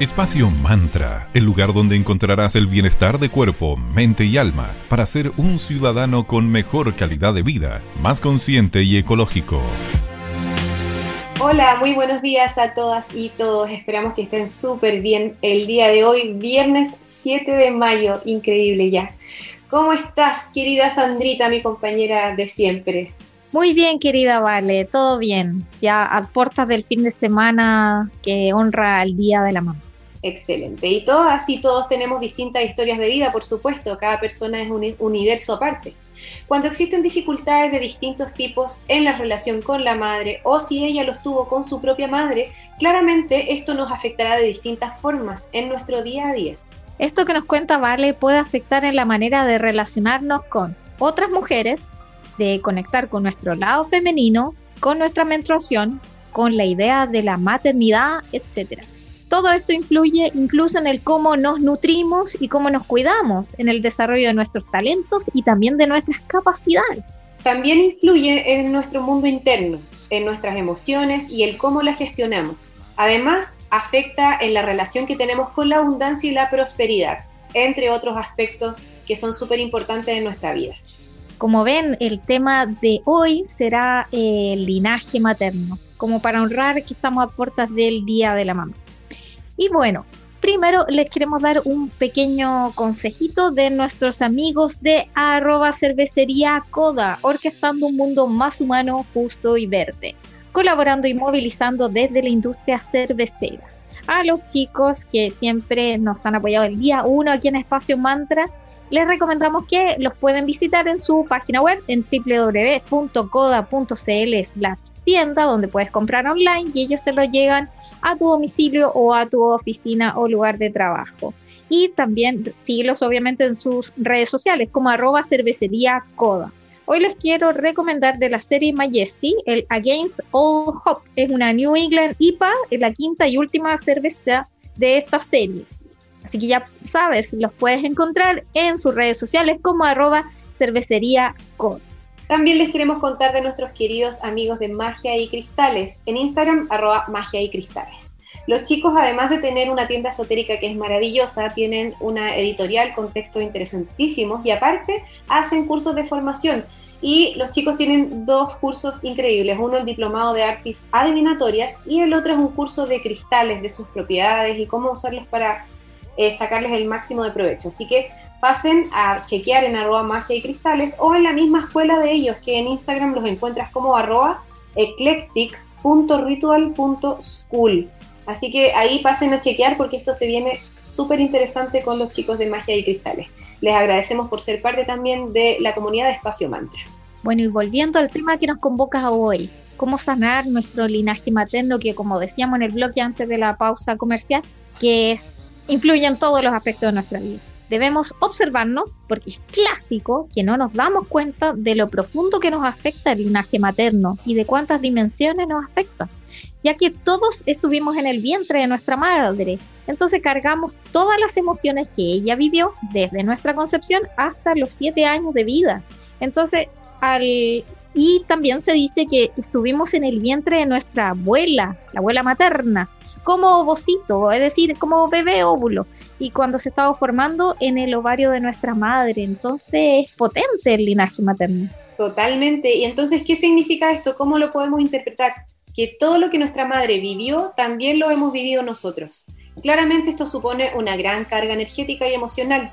Espacio Mantra, el lugar donde encontrarás el bienestar de cuerpo, mente y alma para ser un ciudadano con mejor calidad de vida, más consciente y ecológico. Hola, muy buenos días a todas y todos. Esperamos que estén súper bien el día de hoy, viernes 7 de mayo, increíble ya. ¿Cómo estás, querida Sandrita, mi compañera de siempre? Muy bien, querida Vale, todo bien. Ya a puertas del fin de semana que honra al Día de la Mamá. Excelente. Y todas y todos tenemos distintas historias de vida, por supuesto. Cada persona es un universo aparte. Cuando existen dificultades de distintos tipos en la relación con la madre o si ella los tuvo con su propia madre, claramente esto nos afectará de distintas formas en nuestro día a día. Esto que nos cuenta Vale puede afectar en la manera de relacionarnos con otras mujeres, de conectar con nuestro lado femenino, con nuestra menstruación, con la idea de la maternidad, etc. Todo esto influye incluso en el cómo nos nutrimos y cómo nos cuidamos, en el desarrollo de nuestros talentos y también de nuestras capacidades. También influye en nuestro mundo interno, en nuestras emociones y el cómo las gestionamos. Además, afecta en la relación que tenemos con la abundancia y la prosperidad, entre otros aspectos que son súper importantes en nuestra vida. Como ven, el tema de hoy será el linaje materno, como para honrar que estamos a puertas del Día de la Mamá. Y bueno, primero les queremos dar un pequeño consejito de nuestros amigos de arroba cervecería Coda, orquestando un mundo más humano, justo y verde, colaborando y movilizando desde la industria cervecera. A los chicos que siempre nos han apoyado el día uno aquí en Espacio Mantra, les recomendamos que los pueden visitar en su página web en www.coda.cl tienda donde puedes comprar online y ellos te lo llegan a tu domicilio o a tu oficina o lugar de trabajo. Y también síguelos obviamente en sus redes sociales como arroba cervecería coda. Hoy les quiero recomendar de la serie Majesty, el Against All Hope. Es una New England IPA, la quinta y última cerveza de esta serie. Así que ya sabes, los puedes encontrar en sus redes sociales como arroba cervecería También les queremos contar de nuestros queridos amigos de Magia y Cristales en Instagram arroba magia y cristales. Los chicos, además de tener una tienda esotérica que es maravillosa, tienen una editorial con textos interesantísimos y aparte hacen cursos de formación. Y los chicos tienen dos cursos increíbles, uno el diplomado de artes adivinatorias y el otro es un curso de cristales, de sus propiedades y cómo usarlos para sacarles el máximo de provecho. Así que pasen a chequear en arroba magia y cristales o en la misma escuela de ellos que en Instagram los encuentras como arroba eclectic.ritual.school. Así que ahí pasen a chequear porque esto se viene súper interesante con los chicos de magia y cristales. Les agradecemos por ser parte también de la comunidad de Espacio Mantra. Bueno, y volviendo al tema que nos convoca hoy, cómo sanar nuestro linaje materno, que como decíamos en el bloque antes de la pausa comercial, que es influyen todos los aspectos de nuestra vida. Debemos observarnos porque es clásico que no nos damos cuenta de lo profundo que nos afecta el linaje materno y de cuántas dimensiones nos afecta, ya que todos estuvimos en el vientre de nuestra madre, entonces cargamos todas las emociones que ella vivió desde nuestra concepción hasta los siete años de vida. Entonces, al, y también se dice que estuvimos en el vientre de nuestra abuela, la abuela materna, como ovocito, es decir, como bebé óvulo, y cuando se estaba formando en el ovario de nuestra madre. Entonces es potente el linaje materno. Totalmente. ¿Y entonces qué significa esto? ¿Cómo lo podemos interpretar? Que todo lo que nuestra madre vivió, también lo hemos vivido nosotros. Claramente esto supone una gran carga energética y emocional.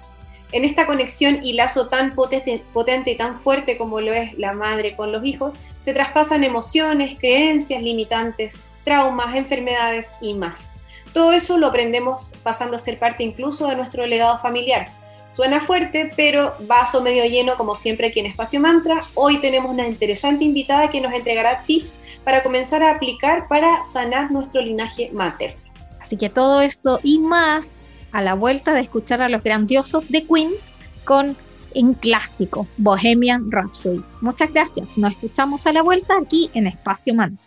En esta conexión y lazo tan potente, potente, y tan fuerte como lo es la madre con los hijos, se traspasan emociones, creencias limitantes, traumas, enfermedades y más. Todo eso lo aprendemos pasando a ser parte incluso de nuestro legado familiar. Suena fuerte, pero vaso medio lleno como siempre aquí en Espacio Mantra. Hoy tenemos una interesante invitada que nos entregará tips para comenzar a aplicar para sanar nuestro linaje materno. Así que todo esto y más a la vuelta de escuchar a los grandiosos de Queen con un clásico, Bohemian Rhapsody. Muchas gracias. Nos escuchamos a la vuelta aquí en Espacio Mantra.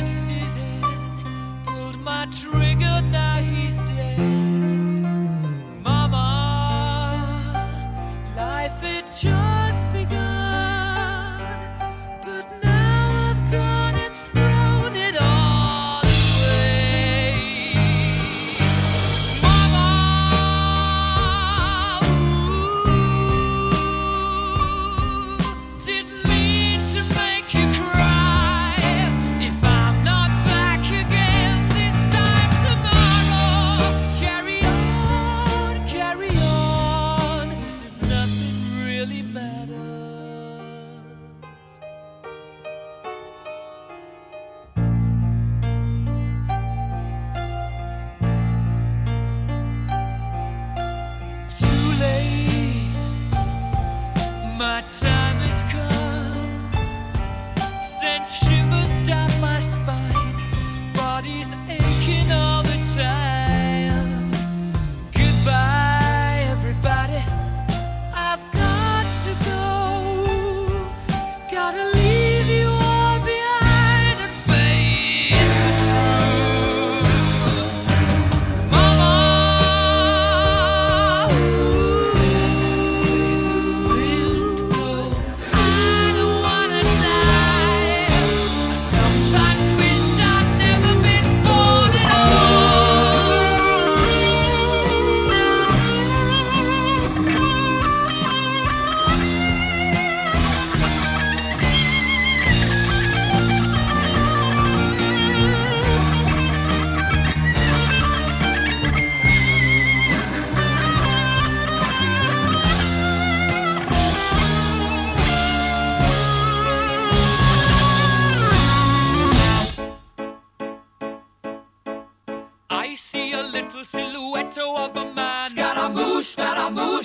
it's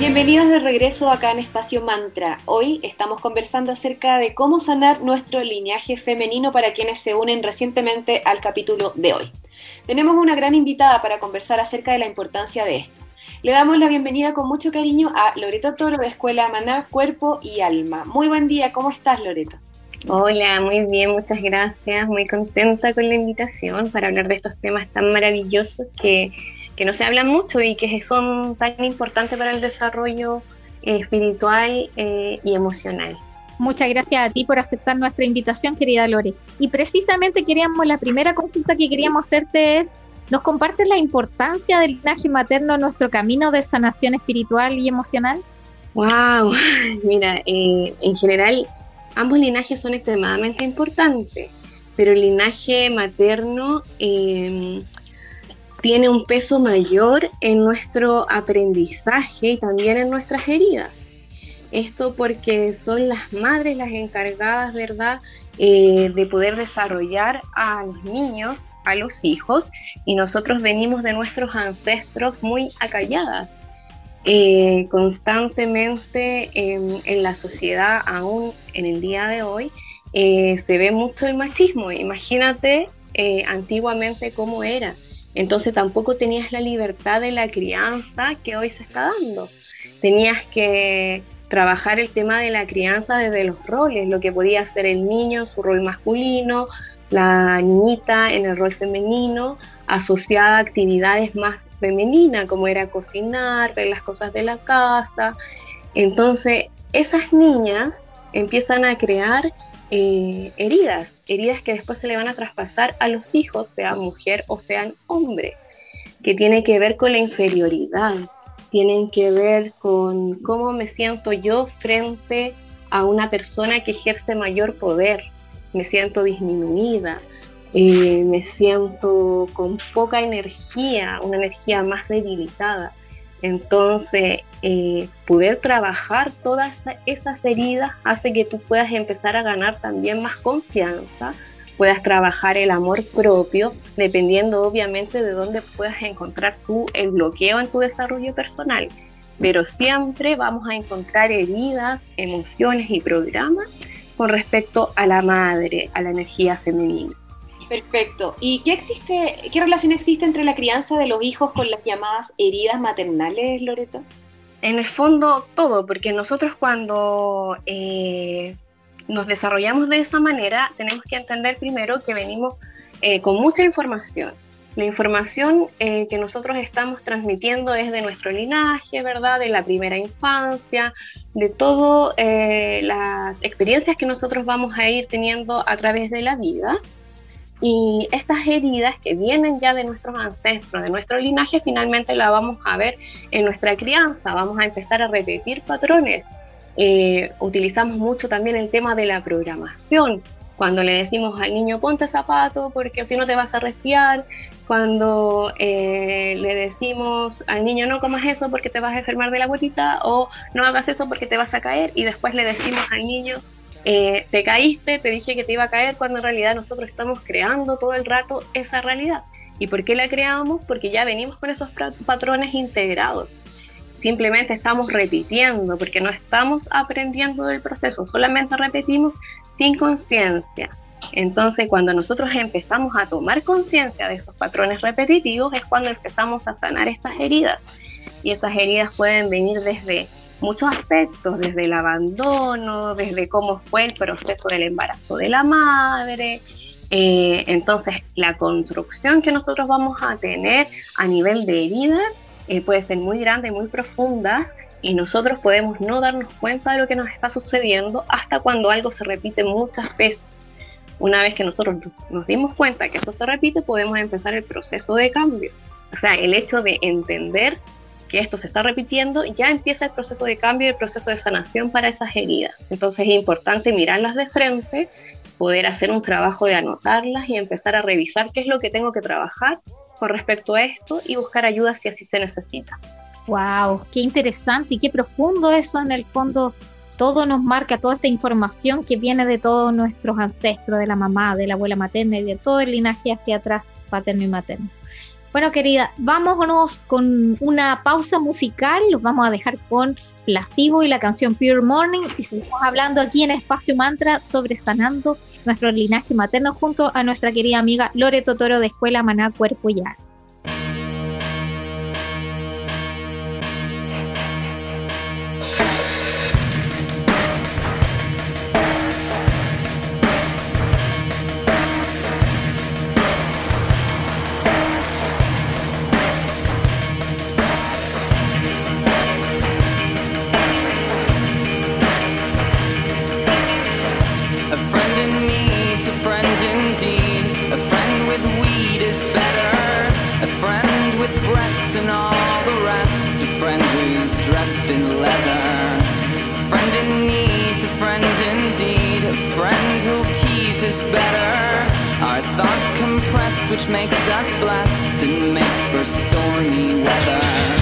Bienvenidos de regreso acá en Espacio Mantra. Hoy estamos conversando acerca de cómo sanar nuestro linaje femenino para quienes se unen recientemente al capítulo de hoy. Tenemos una gran invitada para conversar acerca de la importancia de esto. Le damos la bienvenida con mucho cariño a Loreto Toro de Escuela Maná, Cuerpo y Alma. Muy buen día, ¿cómo estás Loreto? Hola, muy bien, muchas gracias. Muy contenta con la invitación para hablar de estos temas tan maravillosos que que no se hablan mucho y que son tan importantes para el desarrollo eh, espiritual eh, y emocional. Muchas gracias a ti por aceptar nuestra invitación, querida Lore. Y precisamente queríamos, la primera consulta que queríamos hacerte es, ¿nos compartes la importancia del linaje materno en nuestro camino de sanación espiritual y emocional? Wow, mira, eh, en general ambos linajes son extremadamente importantes, pero el linaje materno tiene un peso mayor en nuestro aprendizaje y también en nuestras heridas. Esto porque son las madres las encargadas, ¿verdad?, eh, de poder desarrollar a los niños, a los hijos, y nosotros venimos de nuestros ancestros muy acalladas. Eh, constantemente en, la sociedad, aún en el día de hoy, eh, se ve mucho el machismo. Imagínate antiguamente cómo era entonces tampoco tenías la libertad de la crianza que hoy se está dando. Tenías que trabajar el tema de la crianza desde los roles, lo que podía hacer el niño en su rol masculino, la niñita en el rol femenino, asociada a actividades más femeninas, como era cocinar, ver las cosas de la casa. Entonces, esas niñas empiezan a crear eh, heridas, heridas que después se le van a traspasar a los hijos, sea mujer o sean hombre, que tiene que ver con la inferioridad, tienen que ver con cómo me siento yo frente a una persona que ejerce mayor poder, me siento disminuida, eh, me siento con poca energía, una energía más debilitada. Entonces, eh, poder trabajar todas esas heridas hace que tú puedas empezar a ganar también más confianza, puedas trabajar el amor propio, dependiendo obviamente de dónde puedas encontrar tú el bloqueo en tu desarrollo personal. Pero siempre vamos a encontrar heridas, emociones y programas con respecto a la madre, a la energía femenina. Perfecto. ¿Y qué existe, qué relación existe entre la crianza de los hijos con las llamadas heridas maternales, Loreto? En el fondo, todo, porque nosotros cuando eh, nos desarrollamos de esa manera, tenemos que entender primero que venimos eh, con mucha información. La información eh, que nosotros estamos transmitiendo es de nuestro linaje, ¿verdad? De la primera infancia, de todas las experiencias que nosotros vamos a ir teniendo a través de la vida. Y estas heridas que vienen ya de nuestros ancestros, de nuestro linaje, finalmente la vamos a ver en nuestra crianza, vamos a empezar a repetir patrones. Eh, utilizamos mucho también el tema de la programación, cuando le decimos al niño ponte zapato porque si no te vas a resfriar, cuando eh, le decimos al niño no comas eso porque te vas a enfermar de la gotita o no hagas eso porque te vas a caer y después le decimos al niño eh, te caíste, te dije que te iba a caer, cuando en realidad nosotros estamos creando todo el rato esa realidad. ¿Y por qué la creamos? Porque ya venimos con esos patrones integrados. Simplemente estamos repitiendo, porque no estamos aprendiendo del proceso, solamente repetimos sin conciencia. Entonces, cuando nosotros empezamos a tomar conciencia de esos patrones repetitivos, es cuando empezamos a sanar estas heridas. Y esas heridas pueden venir desde muchos aspectos, desde el abandono, desde cómo fue el proceso del embarazo de la madre. Eh, entonces, la construcción que nosotros vamos a tener a nivel de heridas eh, puede ser muy grande, muy profunda, y nosotros podemos no darnos cuenta de lo que nos está sucediendo hasta cuando algo se repite muchas veces. Una vez que nosotros nos dimos cuenta que eso se repite, podemos empezar el proceso de cambio. O sea, el hecho de entender que esto se está repitiendo, ya empieza el proceso de cambio y el proceso de sanación para esas heridas. Entonces es importante mirarlas de frente, poder hacer un trabajo de anotarlas y empezar a revisar qué es lo que tengo que trabajar con respecto a esto y buscar ayuda si así se necesita. Wow, qué interesante y qué profundo eso en el fondo. Todo nos marca toda esta información que viene de todos nuestros ancestros, de la mamá, de la abuela materna y de todo el linaje hacia atrás, paterno y materno. Bueno, querida, vámonos con una pausa musical. Los vamos a dejar con Placebo y la canción Pure Morning. Y seguimos hablando aquí en Espacio Mantra sobre sanando nuestro linaje materno junto a nuestra querida amiga Loreto Toro de Escuela Maná Cuerpo y Alma. Which makes us blessed and makes for stormy weather.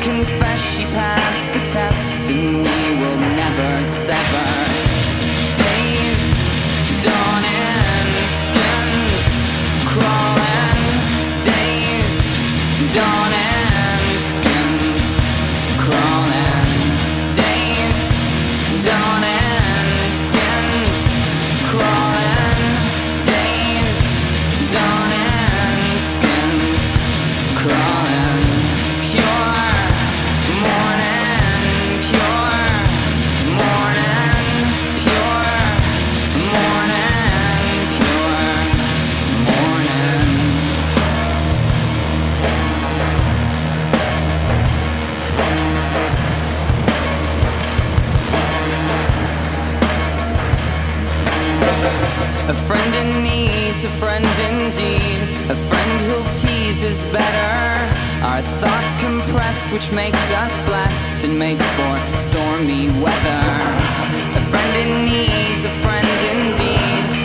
confess she passed. a friend indeed, a friend who'll tease is better. Our thoughts compressed, which makes us blessed and makes for stormy weather. A friend in need's a friend indeed.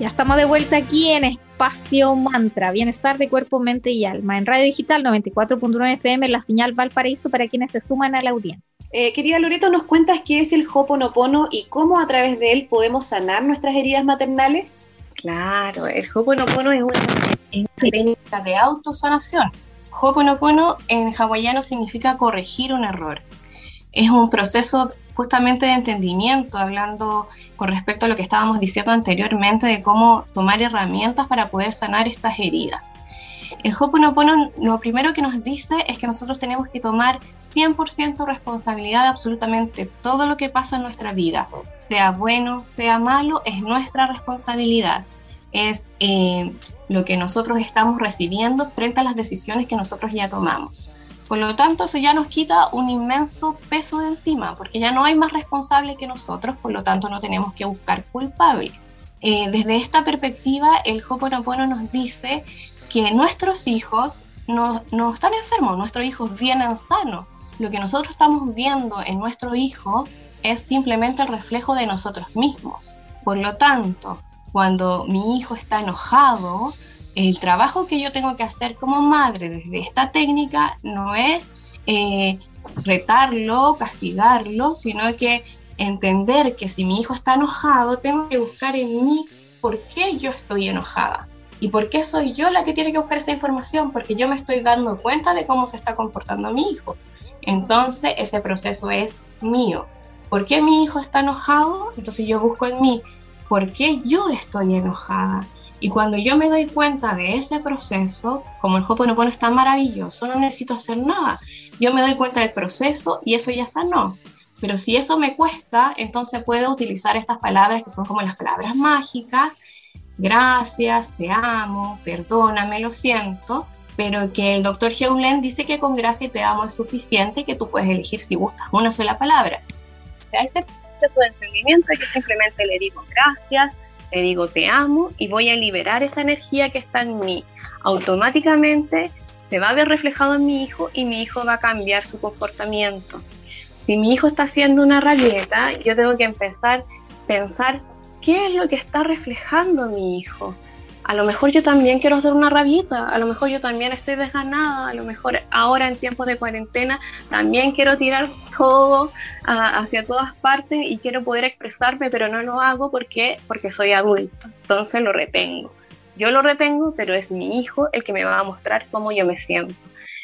De vuelta aquí en Espacio Mantra, Bienestar de Cuerpo, Mente y Alma, en Radio Digital 94.9 FM, la señal Valparaíso para quienes se suman a la audiencia. Eh, querida Loreto, ¿nos cuentas qué es el Hoponopono y cómo a través de él podemos sanar nuestras heridas maternales? Claro, el Hoponopono es una, técnica de autosanación. Hoponopono en hawaiano significa corregir un error. Es un proceso justamente de entendimiento, hablando con respecto a lo que estábamos diciendo anteriormente de cómo tomar herramientas para poder sanar estas heridas. El Hoponopono lo primero que nos dice es que nosotros tenemos que tomar 100% responsabilidad de absolutamente todo lo que pasa en nuestra vida, sea bueno, sea malo, es nuestra responsabilidad. Es eh, lo que nosotros estamos recibiendo frente a las decisiones que nosotros ya tomamos. Por lo tanto, eso ya nos quita un inmenso peso de encima, porque ya no hay más responsable que nosotros, por lo tanto no tenemos que buscar culpables. Eh, desde esta perspectiva, el Hoponopono nos dice que nuestros hijos no, no están enfermos, nuestros hijos vienen sanos. Lo que nosotros estamos viendo en nuestros hijos es simplemente el reflejo de nosotros mismos. Por lo tanto, cuando mi hijo está enojado, el trabajo que yo tengo que hacer como madre desde esta técnica no es eh, retarlo, castigarlo, sino que entender que si mi hijo está enojado, tengo que buscar en mí por qué yo estoy enojada. ¿Y por qué soy yo la que tiene que buscar esa información? Porque yo me estoy dando cuenta de cómo se está comportando mi hijo. Entonces ese proceso es mío. ¿Por qué mi hijo está enojado? Entonces yo busco en mí, ¿por qué yo estoy enojada? Y cuando yo me doy cuenta de ese proceso, como el Hoponopono está maravilloso, no necesito hacer nada. Yo me doy cuenta del proceso y eso ya sanó. Pero si eso me cuesta, entonces puedo utilizar estas palabras que son como las palabras mágicas. Gracias, te amo, perdóname, lo siento. Pero que el doctor Heulen dice que con gracia y te amo es suficiente que tú puedes elegir si buscas una sola palabra. O sea, ese proceso de entendimiento que simplemente le digo gracias, te digo te amo y voy a liberar esa energía que está en mí. Automáticamente se va a ver reflejado en mi hijo y mi hijo va a cambiar su comportamiento. Si mi hijo está haciendo una rabieta, yo tengo que empezar a pensar qué es lo que está reflejando mi hijo a lo mejor yo también quiero hacer una rabieta, a lo mejor yo también estoy desganada, a lo mejor ahora en tiempos de cuarentena también quiero tirar todo ah, hacia todas partes y quiero poder expresarme, pero no lo hago porque, porque soy adulto, entonces lo retengo. Yo lo retengo, pero es mi hijo el que me va a mostrar cómo yo me siento.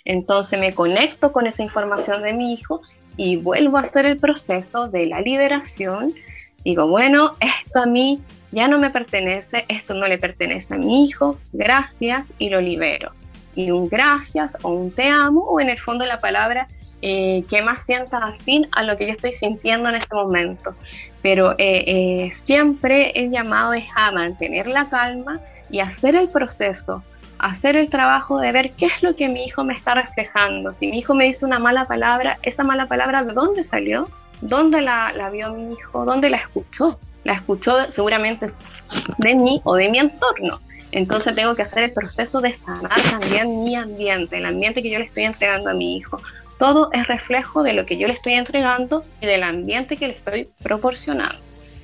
Entonces me conecto con esa información de mi hijo y vuelvo a hacer el proceso de la liberación. Digo, bueno, esto a mí ya no me pertenece, esto no le pertenece a mi hijo, gracias y lo libero. Y un gracias o un te amo o en el fondo la palabra eh, que más sienta afín a lo que yo estoy sintiendo en este momento. Pero eh, eh, siempre el llamado es a mantener la calma y hacer el proceso, hacer el trabajo de ver qué es lo que mi hijo me está reflejando. Si mi hijo me dice una mala palabra, esa mala palabra de dónde salió, dónde la, la vio mi hijo, dónde la escuchó la escuchó seguramente de mí o de mi entorno. Entonces tengo que hacer el proceso de sanar también mi ambiente, el ambiente que yo le estoy entregando a mi hijo. Todo es reflejo de lo que yo le estoy entregando y del ambiente que le estoy proporcionando.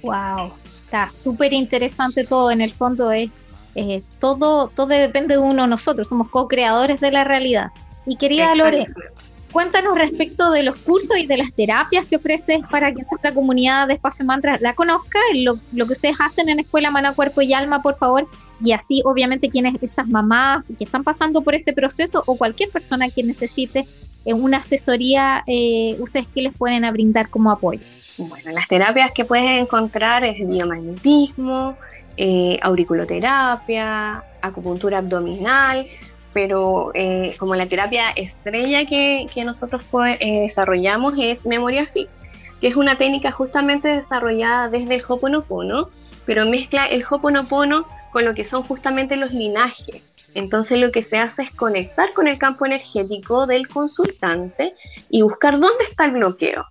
Wow, está súper interesante todo. En el fondo es eh, todo, todo depende de uno nosotros, somos co-creadores de la realidad. Y querida Lore, Cuéntanos respecto de los cursos y de las terapias que ofreces para que nuestra comunidad de Espacio Mantra la conozca, lo, lo, que ustedes hacen en Escuela Mana, Cuerpo y Alma, por favor, y así obviamente quienes, estas mamás que están pasando por este proceso o cualquier persona que necesite eh, una asesoría, eh, ustedes qué les pueden brindar como apoyo. Bueno, las terapias que puedes encontrar es biomagnetismo, eh, auriculoterapia, acupuntura abdominal, pero eh, como la terapia estrella que, nosotros eh, desarrollamos es Memoria Fit, que es una técnica justamente desarrollada desde el Hoponopono, pero mezcla el Hoponopono con lo que son justamente los linajes. Entonces lo que se hace es conectar con el campo energético del consultante y buscar dónde está el bloqueo.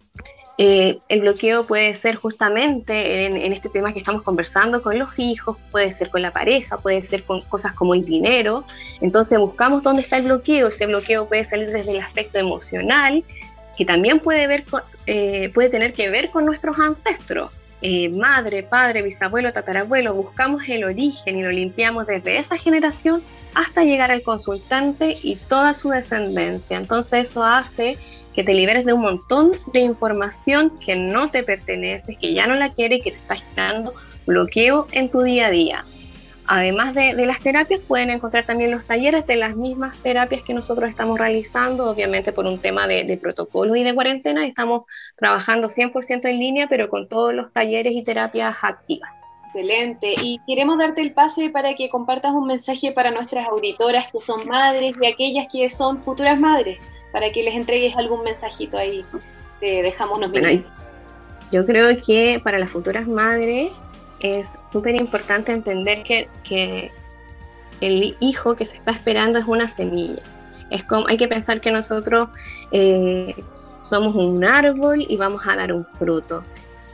Eh, el bloqueo puede ser justamente en, este tema que estamos conversando con los hijos, puede ser con la pareja, puede ser con cosas como el dinero. Entonces buscamos dónde está el bloqueo. Ese bloqueo puede salir desde el aspecto emocional, que también puede, ver eh, puede tener que ver con nuestros ancestros. Eh, madre, padre, bisabuelo, tatarabuelo, buscamos el origen y lo limpiamos desde esa generación hasta llegar al consultante y toda su descendencia. Entonces eso hace que te liberes de un montón de información que no te pertenece, que ya no la quiere y que te está generando bloqueo en tu día a día. además de, las terapias, pueden encontrar también los talleres de las mismas terapias que nosotros estamos realizando, obviamente por un tema de, de protocolo y de cuarentena, estamos trabajando 100% en línea, pero con todos los talleres y terapias activas. Excelente. Y queremos darte el pase para que compartas un mensaje para nuestras auditoras que son madres y aquellas que son futuras madres, para que les entregues algún mensajito ahí. Te dejamos unos minutos. yo creo que para las futuras madres es súper importante entender que, que, el hijo que se está esperando es una semilla. Es como, hay que pensar que nosotros eh, somos un árbol y vamos a dar un fruto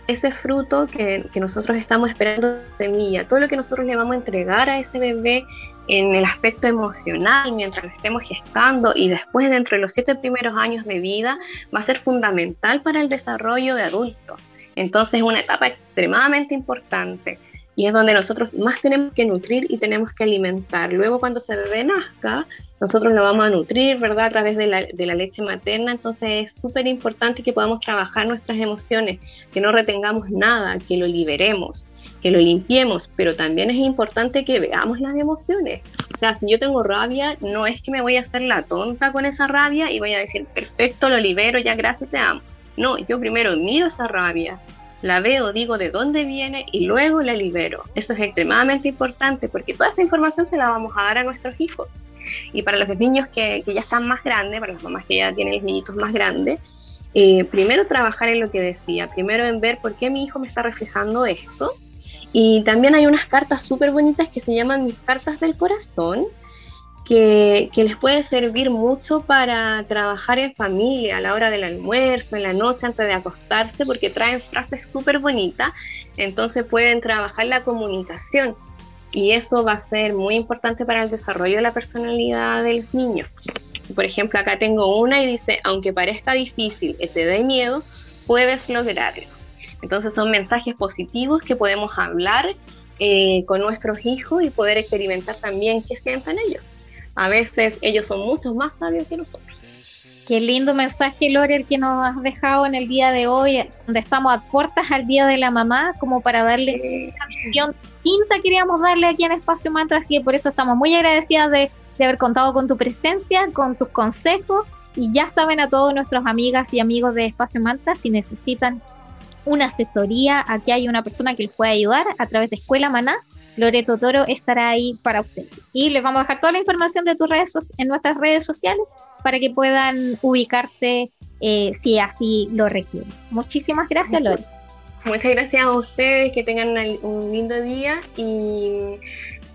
ese fruto que, nosotros estamos esperando, semilla, todo lo que nosotros le vamos a entregar a ese bebé en el aspecto emocional mientras estemos gestando y después dentro de los siete primeros años de vida va a ser fundamental para el desarrollo de adulto. Entonces es una etapa extremadamente importante y es donde nosotros más tenemos que nutrir y tenemos que alimentar. Luego cuando ese bebé nazca, nosotros lo vamos a nutrir, ¿verdad? A través de la, de la leche materna, entonces es súper importante que podamos trabajar nuestras emociones, que no retengamos nada, que lo liberemos, que lo limpiemos, pero también es importante que veamos las emociones. O sea, si yo tengo rabia, no es que me voy a hacer la tonta con esa rabia y voy a decir, perfecto, lo libero, ya gracias, te amo. No, yo primero miro esa rabia, la veo, digo de dónde viene y luego la libero. Eso es extremadamente importante porque toda esa información se la vamos a dar a nuestros hijos. Y para los niños que, ya están más grandes, para las mamás que ya tienen los niñitos más grandes, eh, primero trabajar en lo que decía, primero en ver por qué mi hijo me está reflejando esto. Y también hay unas cartas súper bonitas que se llaman mis cartas del corazón, que, les puede servir mucho para trabajar en familia a la hora del almuerzo, en la noche antes de acostarse, porque traen frases súper bonitas, entonces pueden trabajar la comunicación y eso va a ser muy importante para el desarrollo de la personalidad de los niños. Por ejemplo, acá tengo una y dice, aunque parezca difícil y te dé miedo, puedes lograrlo. Entonces son mensajes positivos que podemos hablar eh, con nuestros hijos y poder experimentar también qué sienten ellos a veces ellos son mucho más sabios que nosotros. Qué lindo mensaje, Lore, el que nos has dejado en el día de hoy, donde estamos a puertas al Día de la Mamá, como para darle una visión distinta queríamos darle aquí en Espacio Mantra, así que por eso estamos muy agradecidas de, de haber contado con tu presencia, con tus consejos, y ya saben a todos nuestros amigas y amigos de Espacio Mantra, si necesitan una asesoría, aquí hay una persona que les puede ayudar a través de Escuela Maná, Loreto Toro estará ahí para ustedes. Y les vamos a dejar toda la información de tus redes en nuestras redes sociales para que puedan ubicarte eh, si así lo requieren. Muchísimas gracias, Lore. Muchas gracias a ustedes, que tengan un lindo día y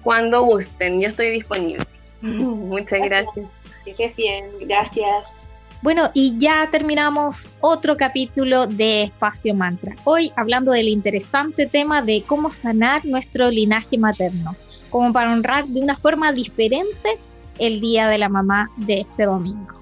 cuando gusten, yo estoy disponible. Muchas gracias. Que estés bien, gracias. Bueno, y ya terminamos otro capítulo de Espacio Mantra. Hoy hablando del interesante tema de cómo sanar nuestro linaje materno, como para honrar de una forma diferente el Día de la Mamá de este domingo.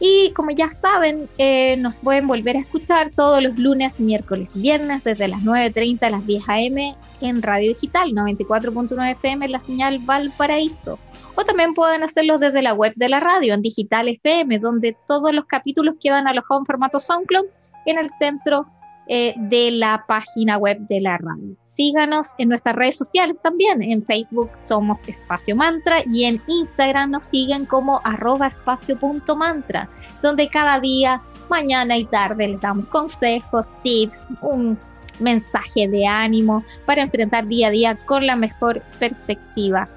Y como ya saben, eh, nos pueden volver a escuchar todos los lunes, miércoles y viernes desde las 9.30 a las 10 a.m. en Radio Digital 94.9 FM, la señal Valparaíso o también pueden hacerlo desde la web de la radio en Digital FM, donde todos los capítulos quedan alojados en formato SoundCloud en el centro eh, de la página web de la radio. Síganos en nuestras redes sociales también. En Facebook somos Espacio Mantra y en Instagram nos siguen como arroba espacio.mantra, donde cada día, mañana y tarde les damos consejos, tips, un mensaje de ánimo para enfrentar día a día con la mejor perspectiva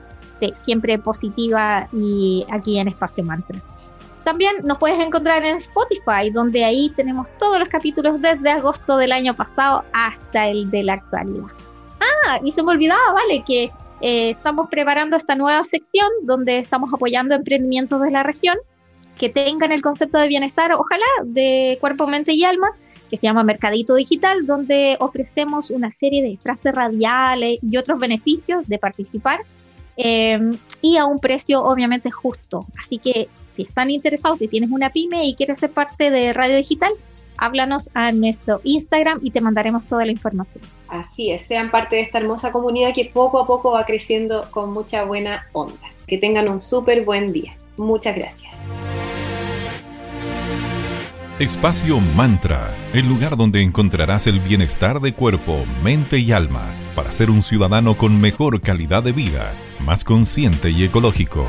siempre positiva y aquí en Espacio Mantra. También nos puedes encontrar en Spotify, donde ahí tenemos todos los capítulos desde agosto del año pasado hasta el de la actualidad. Ah, y se me olvidaba, vale, que eh, estamos preparando esta nueva sección donde estamos apoyando emprendimientos de la región que tengan el concepto de bienestar, ojalá, de cuerpo, mente y alma, que se llama Mercadito Digital, donde ofrecemos una serie de frases radiales y otros beneficios de participar Em, y a un precio obviamente justo. Así que si están interesados, si tienes una pyme y quieres ser parte de Radio Digital, háblanos a nuestro Instagram y te mandaremos toda la información. Así es, sean parte de esta hermosa comunidad que poco a poco va creciendo con mucha buena onda. Que tengan un súper buen día. Muchas gracias. Espacio Mantra, el lugar donde encontrarás el bienestar de cuerpo, mente y alma para ser un ciudadano con mejor calidad de vida, más consciente y ecológico.